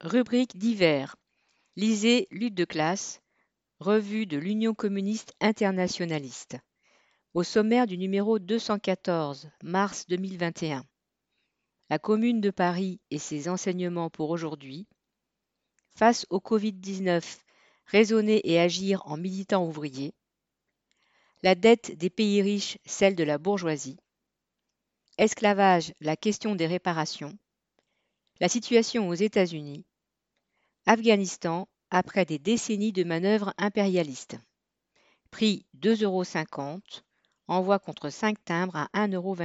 Rubrique divers. Lisez Lutte de classe, revue de l'Union communiste internationaliste. Au sommaire du numéro 214, mars 2021. La Commune de Paris et ses enseignements pour aujourd'hui. Face au Covid-19, raisonner et agir en militant ouvrier. La dette des pays riches, celle de la bourgeoisie. Esclavage, la question des réparations. La situation aux États-Unis. Afghanistan après des décennies de manœuvres impérialistes. Prix 2,50 euros. Envoi contre 5 timbres à 1,28 euros.